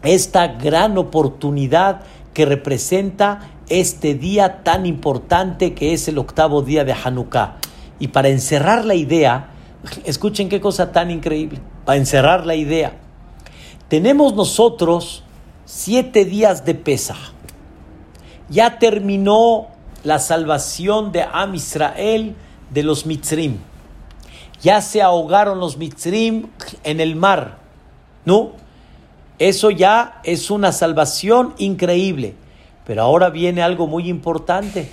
esta gran oportunidad que representa este día tan importante que es el octavo día de Hanukkah. Y para encerrar la idea, escuchen qué cosa tan increíble, para encerrar la idea, tenemos nosotros siete días de pesa. Ya terminó la salvación de Am Israel de los Mitzrim. Ya se ahogaron los Mitzrim en el mar. ¿No? Eso ya es una salvación increíble. Pero ahora viene algo muy importante.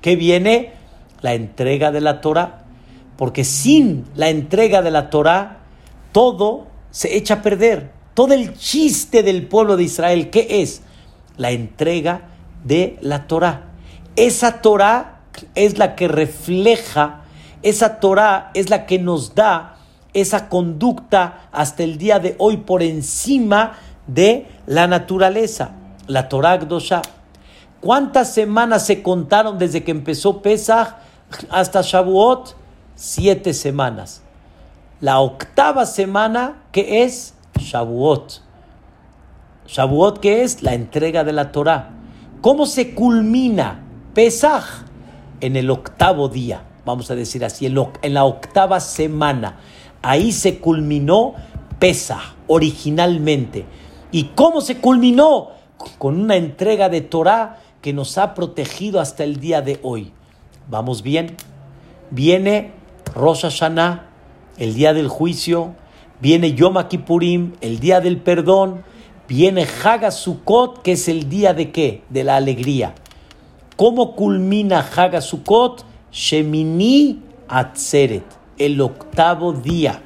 ¿Qué viene? La entrega de la Torah. Porque sin la entrega de la Torah, todo se echa a perder. Todo el chiste del pueblo de Israel, ¿qué es? La entrega de la Torah. Esa Torah es la que refleja, esa Torah es la que nos da esa conducta hasta el día de hoy por encima de la naturaleza, la Torah Gdosha. ¿Cuántas semanas se contaron desde que empezó Pesach hasta Shavuot? Siete semanas. La octava semana, que es Shavuot. Shavuot, que es la entrega de la Torah. ¿Cómo se culmina Pesach? En el octavo día, vamos a decir así, en la octava semana. Ahí se culminó Pesach originalmente. ¿Y cómo se culminó? Con una entrega de Torah que nos ha protegido hasta el día de hoy. ¿Vamos bien? Viene Rosh Hashanah, el día del juicio, viene Yom Kippurim, el día del perdón, viene Hagasukot, que es el día de qué? De la alegría. ¿Cómo culmina Hagasukot? Shemini Atzeret, el octavo día.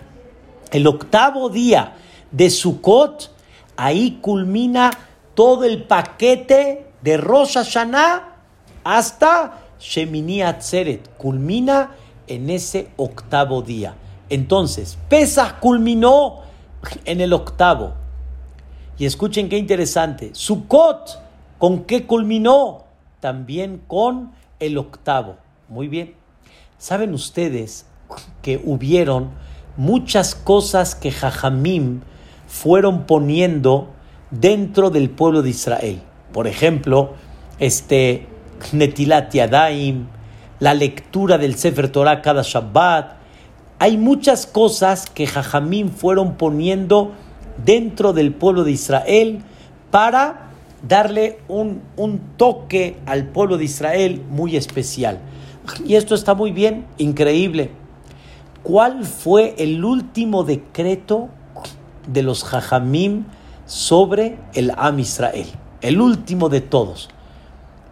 El octavo día de Sukkot, ahí culmina todo el paquete de Rosh Hashanah hasta Shemini Atzeret. Culmina en ese octavo día. Entonces, Pesach culminó en el octavo. Y escuchen qué interesante. Sukkot, ¿con qué culminó? También con el octavo. Muy bien. ¿Saben ustedes que hubieron muchas cosas que Jajamim fueron poniendo dentro del pueblo de Israel? Por ejemplo, este Netilat Yadaim, la lectura del Sefer Torah cada Shabbat, hay muchas cosas que Jajamín fueron poniendo dentro del pueblo de Israel para darle un, un, toque al pueblo de Israel muy especial. Y esto está muy bien, increíble. ¿Cuál fue el último decreto de los Jajamim sobre el Am Israel? El último de todos.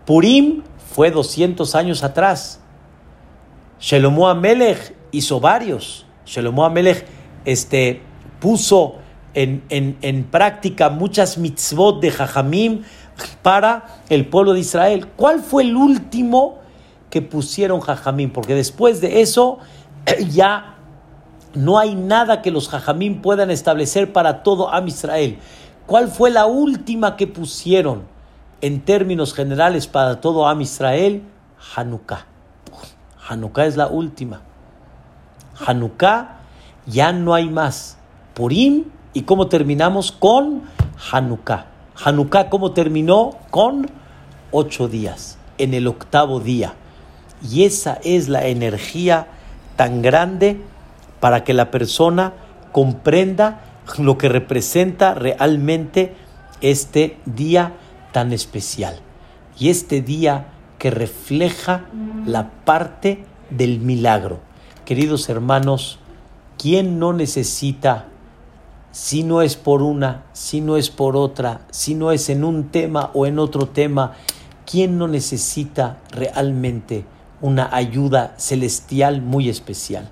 Purim fue 200 años atrás. Shelomo Amelech hizo varios. Shelomo Amelech este, puso en, en, práctica muchas mitzvot de Jajamim para el pueblo de Israel. ¿Cuál fue el último que pusieron Jajamim? Porque después de eso ya no hay nada que los Jajamim puedan establecer para todo Am Israel. ¿Cuál fue la última que pusieron en términos generales para todo Am Israel? Hanukkah. Hanukkah es la última. Hanukkah ya no hay más. Purim y cómo terminamos con Hanukkah. Hanukkah cómo terminó con ocho días, en el octavo día. Y esa es la energía tan grande para que la persona comprenda lo que representa realmente este día tan especial. Y este día que refleja la parte del milagro. Queridos hermanos, ¿quién no necesita, si no es por una, si no es por otra, si no es en un tema o en otro tema, quién no necesita realmente una ayuda celestial muy especial?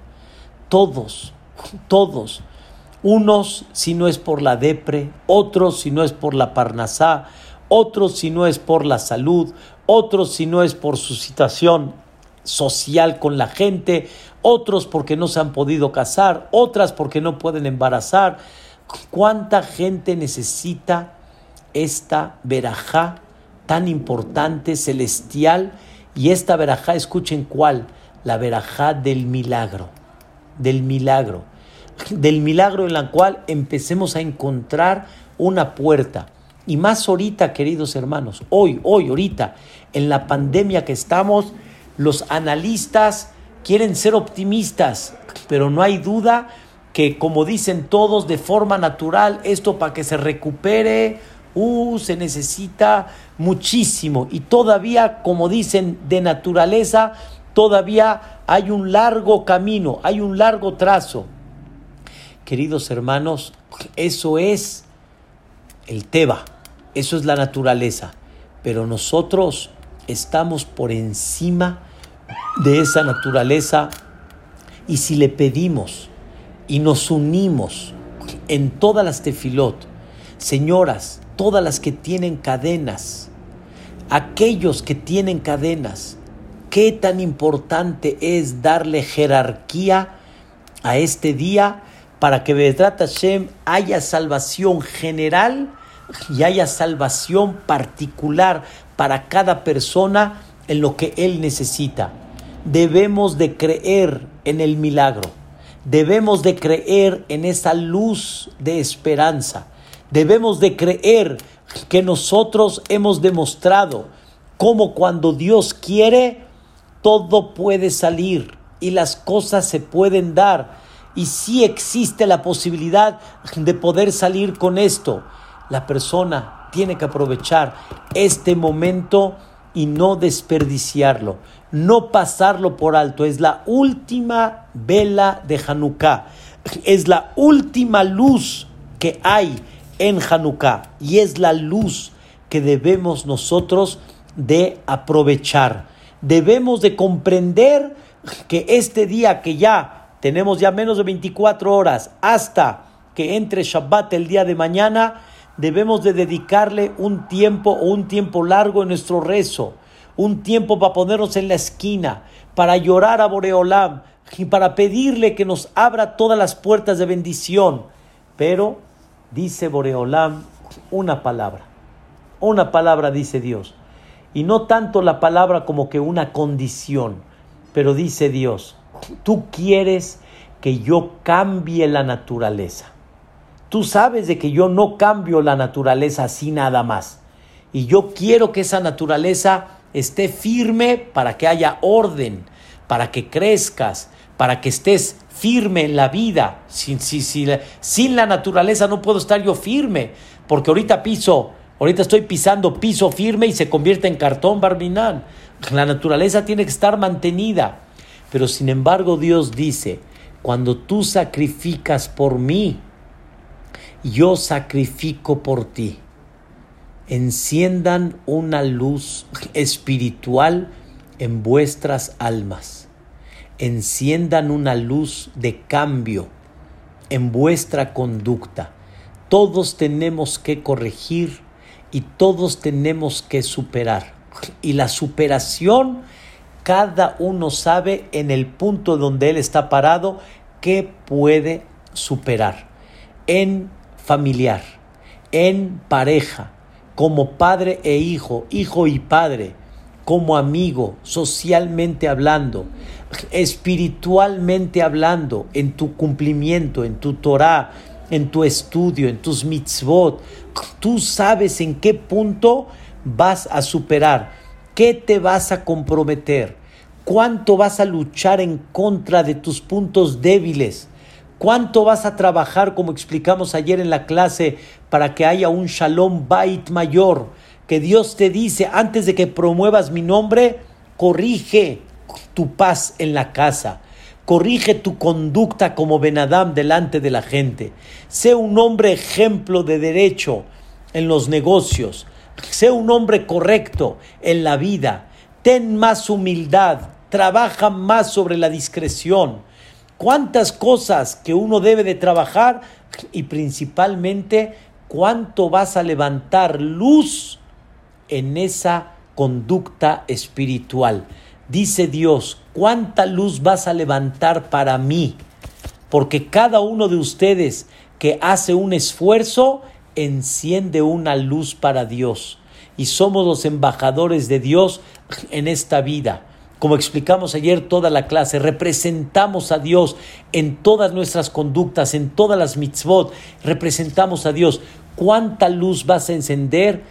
Todos, todos. Unos si no es por la depre, otros si no es por la parnasá, otros si no es por la salud, otros si no es por su situación social con la gente, otros porque no se han podido casar, otras porque no pueden embarazar. ¿Cuánta gente necesita esta verajá tan importante, celestial? Y esta verajá, escuchen cuál, la verajá del milagro, del milagro, del milagro en la cual empecemos a encontrar una puerta. Y más ahorita, queridos hermanos, hoy, hoy, ahorita, en la pandemia que estamos, los analistas quieren ser optimistas, pero no hay duda que, como dicen todos, de forma natural, esto para que se recupere, uh, se necesita muchísimo. Y todavía, como dicen, de naturaleza, todavía hay un largo camino, hay un largo trazo. Queridos hermanos, eso es el Teba, eso es la naturaleza. Pero nosotros estamos por encima de esa naturaleza y si le pedimos y nos unimos en todas las tefilot, señoras, todas las que tienen cadenas, aquellos que tienen cadenas, qué tan importante es darle jerarquía a este día para que Vedrat Hashem haya salvación general y haya salvación particular para cada persona en lo que él necesita. Debemos de creer en el milagro. Debemos de creer en esa luz de esperanza. Debemos de creer que nosotros hemos demostrado cómo cuando Dios quiere, todo puede salir y las cosas se pueden dar. Y si existe la posibilidad de poder salir con esto. La persona tiene que aprovechar este momento y no desperdiciarlo, no pasarlo por alto. Es la última vela de Hanukkah, es la última luz que hay en Hanukkah y es la luz que debemos nosotros de aprovechar. Debemos de comprender que este día que ya tenemos ya menos de 24 horas. Hasta que entre Shabbat el día de mañana, debemos de dedicarle un tiempo o un tiempo largo en nuestro rezo, un tiempo para ponernos en la esquina, para llorar a Boreolam y para pedirle que nos abra todas las puertas de bendición. Pero dice Boreolam una palabra, una palabra dice Dios, y no tanto la palabra como que una condición, pero dice Dios, tú quieres que yo cambie la naturaleza. Tú sabes de que yo no cambio la naturaleza así nada más. Y yo quiero que esa naturaleza esté firme para que haya orden, para que crezcas, para que estés firme en la vida. Sin, sin la naturaleza no puedo estar yo firme, porque ahorita piso, ahorita estoy pisando piso firme y se convierte en cartón barminal. La naturaleza tiene que estar mantenida. Pero sin embargo Dios dice, cuando tú sacrificas por mí, yo sacrifico por ti. Enciendan una luz espiritual en vuestras almas. Enciendan una luz de cambio en vuestra conducta. Todos tenemos que corregir y todos tenemos que superar. Y la superación, cada uno sabe en el punto donde él está parado qué puede superar. En familiar, en pareja, como padre e hijo, hijo y padre, como amigo, socialmente hablando, espiritualmente hablando, en tu cumplimiento, en tu Torah, en tu estudio, en tus mitzvot, tú sabes en qué punto vas a superar, qué te vas a comprometer, cuánto vas a luchar en contra de tus puntos débiles ¿Cuánto vas a trabajar, como explicamos ayer en la clase, para que haya un shalom bait mayor? Que Dios te dice, antes de que promuevas mi nombre, corrige tu paz en la casa. Corrige tu conducta como Benadam delante de la gente. Sé un hombre ejemplo de derecho en los negocios. Sé un hombre correcto en la vida. Ten más humildad. Trabaja más sobre la discreción cuántas cosas que uno debe de trabajar y principalmente cuánto vas a levantar luz en esa conducta espiritual. Dice Dios, ¿cuánta luz vas a levantar para mí? Porque cada uno de ustedes que hace un esfuerzo, enciende una luz para Dios. Y somos los embajadores de Dios en esta vida. Como explicamos ayer toda la clase, representamos a Dios en todas nuestras conductas, en todas las mitzvot, representamos a Dios. ¿Cuánta luz vas a encender?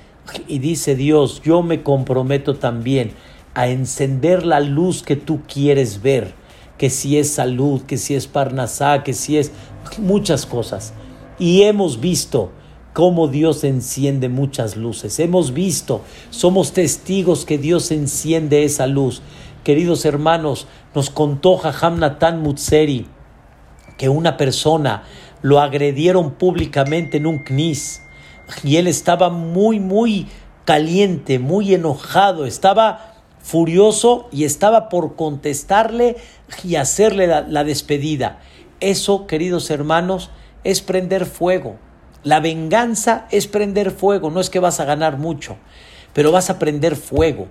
Y dice Dios, yo me comprometo también a encender la luz que tú quieres ver, que si es salud, que si es parnasá, que si es muchas cosas. Y hemos visto cómo Dios enciende muchas luces. Hemos visto, somos testigos que Dios enciende esa luz. Queridos hermanos, nos contó Jajam Natan Mutseri que una persona lo agredieron públicamente en un knis y él estaba muy, muy caliente, muy enojado, estaba furioso y estaba por contestarle y hacerle la, la despedida. Eso, queridos hermanos, es prender fuego. La venganza es prender fuego, no es que vas a ganar mucho, pero vas a prender fuego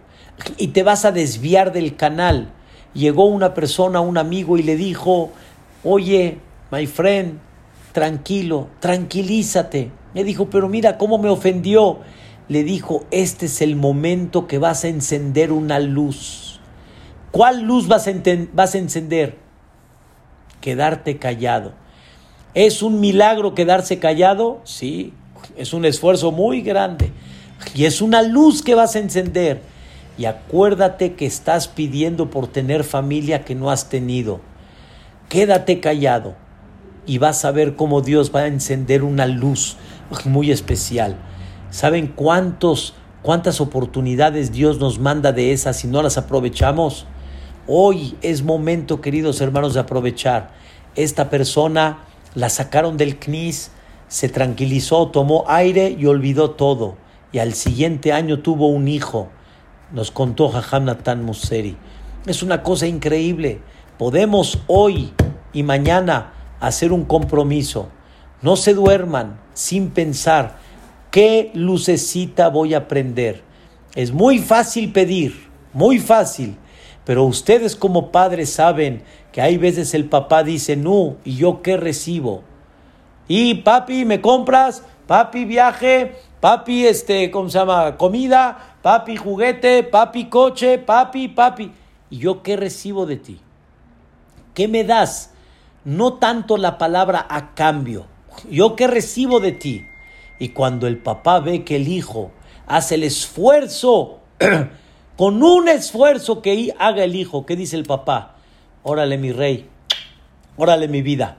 y te vas a desviar del canal. Llegó una persona, un amigo y le dijo, oye, my friend, tranquilo, tranquilízate. Me dijo, pero mira cómo me ofendió. Le dijo, este es el momento que vas a encender una luz. ¿Cuál luz vas a, vas a encender? Quedarte callado. ¿Es un milagro quedarse callado? Sí, es un esfuerzo muy grande. Y es una luz que vas a encender. Y acuérdate que estás pidiendo por tener familia que no has tenido. Quédate callado y vas a ver cómo Dios va a encender una luz muy especial. ¿Saben cuántos, cuántas oportunidades Dios nos manda de esas y no las aprovechamos? Hoy es momento, queridos hermanos, de aprovechar. Esta persona la sacaron del CNIS, se tranquilizó, tomó aire y olvidó todo. Y al siguiente año tuvo un hijo. Nos contó Jajam Natan Museri. Es una cosa increíble. Podemos hoy y mañana hacer un compromiso. No se duerman sin pensar qué lucecita voy a prender. Es muy fácil pedir, muy fácil, pero ustedes como padres saben que hay veces el papá dice, no, ¿y yo qué recibo? Y papi, ¿me compras? Papi, viaje, papi, este, ¿cómo se llama? Comida, papi, juguete, papi, coche, papi, papi. ¿Y yo qué recibo de ti? ¿Qué me das? no tanto la palabra a cambio. Yo qué recibo de ti. Y cuando el papá ve que el hijo hace el esfuerzo, con un esfuerzo que haga el hijo, ¿qué dice el papá? Órale mi rey, órale mi vida.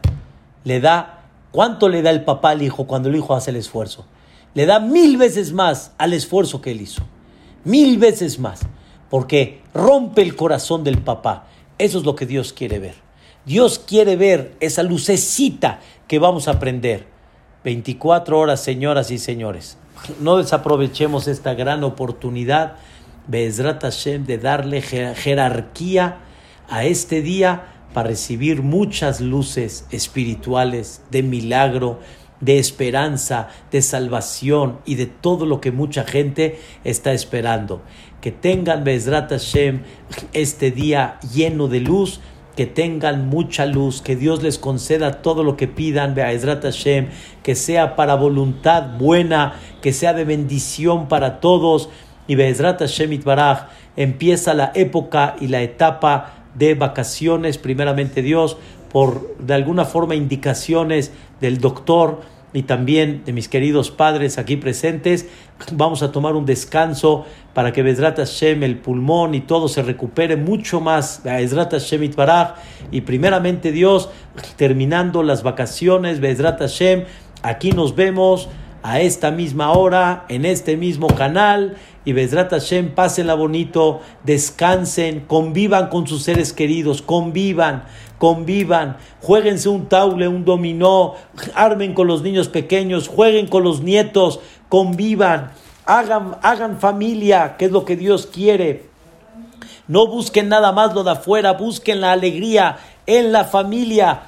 Le da, ¿cuánto le da el papá al hijo cuando el hijo hace el esfuerzo? Le da mil veces más al esfuerzo que él hizo. Mil veces más. Porque rompe el corazón del papá. Eso es lo que Dios quiere ver. Dios quiere ver esa lucecita que vamos a aprender. 24 horas, señoras y señores. No desaprovechemos esta gran oportunidad, Bezrat Hashem, de darle jerarquía a este día para recibir muchas luces espirituales de milagro, de esperanza, de salvación y de todo lo que mucha gente está esperando. Que tengan Bezrat Hashem este día lleno de luz que tengan mucha luz, que Dios les conceda todo lo que pidan, Be'ezrat Hashem, que sea para voluntad buena, que sea de bendición para todos. Y Be'ezrat Hashem Itbaraj empieza la época y la etapa de vacaciones, primeramente Dios, por de alguna forma indicaciones del doctor y también de mis queridos padres aquí presentes. Vamos a tomar un descanso para que Bezrat Hashem, el pulmón y todo se recupere mucho más. Bezrat Hashem Itbaraj. Y primeramente Dios, terminando las vacaciones, Bezrat Hashem, aquí nos vemos a esta misma hora, en este mismo canal. Y Bezrat Hashem, pásenla bonito, descansen, convivan con sus seres queridos, convivan convivan, jueguense un taule, un dominó, armen con los niños pequeños, jueguen con los nietos, convivan, hagan, hagan familia, que es lo que Dios quiere. No busquen nada más lo de afuera, busquen la alegría en la familia.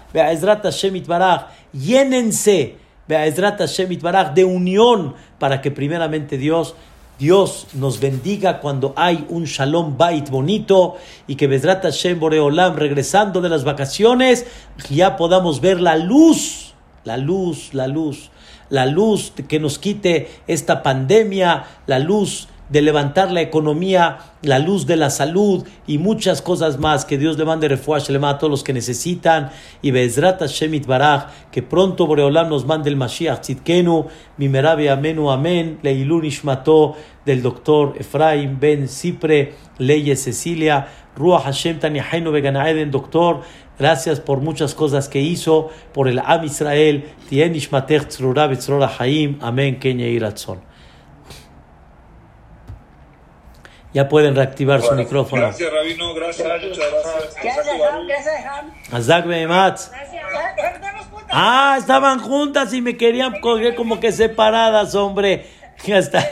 Llénense. De unión para que primeramente Dios Dios nos bendiga cuando hay un Shalom Bait bonito y que Bezrat Hashem Boreolam regresando de las vacaciones ya podamos ver la luz, la luz, la luz, la luz que nos quite esta pandemia, la luz de levantar la economía, la luz de la salud y muchas cosas más. Que Dios le mande Shelema a todos los que necesitan. Y Bezrat Hashem Baraj, que pronto Boreolam nos mande el Mashiach Tzidkenu, Mimerabe Amenu Amén, Leilun Ishmato del doctor Efraim Ben Cipre, Leye Cecilia, Ruach Hashem Tanihainu Beganaeden, doctor. Gracias por muchas cosas que hizo, por el Am Israel. Tien Ishmatech Tzrura Haim. Amén. Kenya Iratzon. Ya pueden reactivar su micrófono. Gracias, Rabino. Gracias. Muchas gracias. Azak Ah, estaban juntas y me querían coger como que separadas, hombre. Ya está.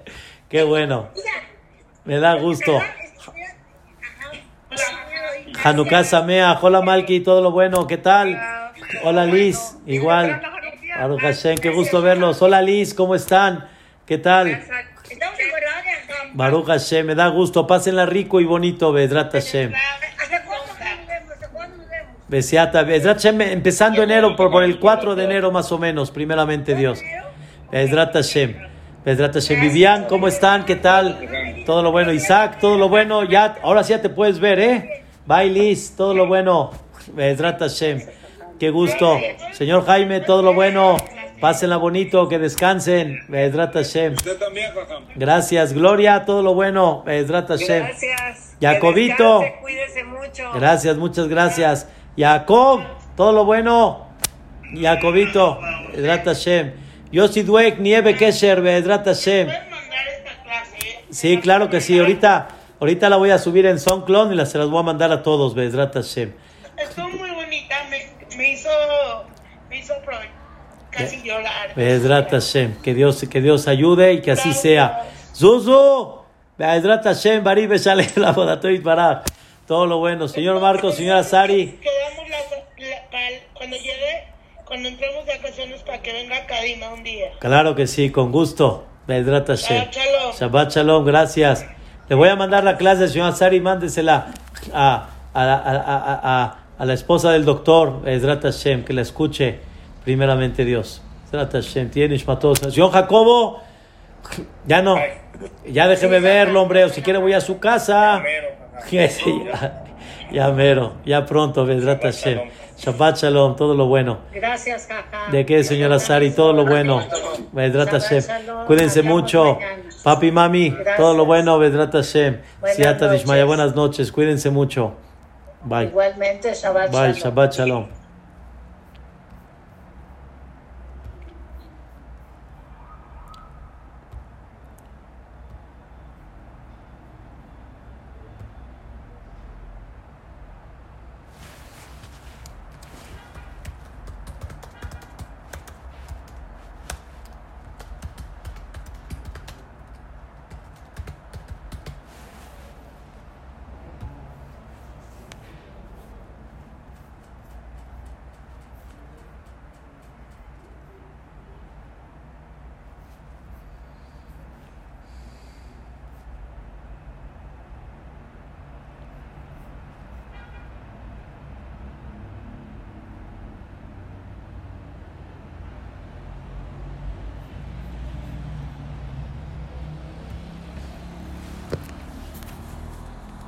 Qué bueno. Me da gusto. Hanukkah Samea, hola Malki, todo lo bueno, ¿qué tal? Hola Liz, igual. qué gusto verlos. Hola Liz, ¿cómo están? ¿Qué tal? Baruch Hashem, me da gusto. Pásenla rico y bonito, Bedrat Hashem. Besiata, Bedrat Hashem, empezando enero, por, por, el 4 de enero más o menos, primeramente Dios. Bedrat Hashem. Bedrat Hashem. Vivian, ¿cómo están? ¿Qué tal? Todo lo bueno. Isaac, todo lo bueno. Ya, ahora sí ya te puedes ver, ¿eh? Bailis, todo lo bueno. Bedrat Hashem. Qué gusto. Señor Jaime, todo lo bueno. Pásenla bonito, que descansen. Bezrat Hashem. Usted también, Gracias, Gloria, todo lo bueno. Bezrat Hashem. Gracias. Jacobito. Cuídese mucho. Gracias, muchas gracias. Jacob, todo lo bueno. Jacobito, Bezrat Hashem. Yossi Dweck, Nieve Kesher, Bezrat Hashem. Sí, claro que sí. Ahorita, ahorita la voy a subir en SoundCloud y las, se las voy a mandar a todos, Bezrat Hashem. Estuvo muy bonita, me, me hizo, me hizo casi llorar. Hashem, que Dios, que Dios ayude y que así sea. Zuzu, Bezrat Hashem, Bari la para todo lo bueno. Señor Marcos, señora Sari. Quedamos la, cuando llegue, cuando entremos de vacaciones para que venga Kadima un día. Claro que sí, con gusto. Bezrat Hashem. Shabbat Shabbat Shalom, gracias. Le voy a mandar la clase, señora Sari, mándesela a, a, a, a, a la esposa del doctor, Bezrat Hashem, que la escuche primeramente Dios. Señor Jacobo, ya no, ya déjeme verlo, hombre, o si quiere voy a su casa. Ya, mero, ya pronto, Vedrat Hashem. Shabbat Shalom, todo lo bueno. Gracias, jaja. ¿De qué, señora Sari? Todo lo bueno. Vedrat Hashem. Cuídense mucho. Papi, mami, todo lo bueno, Vedrat Hashem. Siata Dishmaya, buenas noches. Cuídense mucho. Bye. Igualmente, Shabbat Bye, Shabbat Shalom.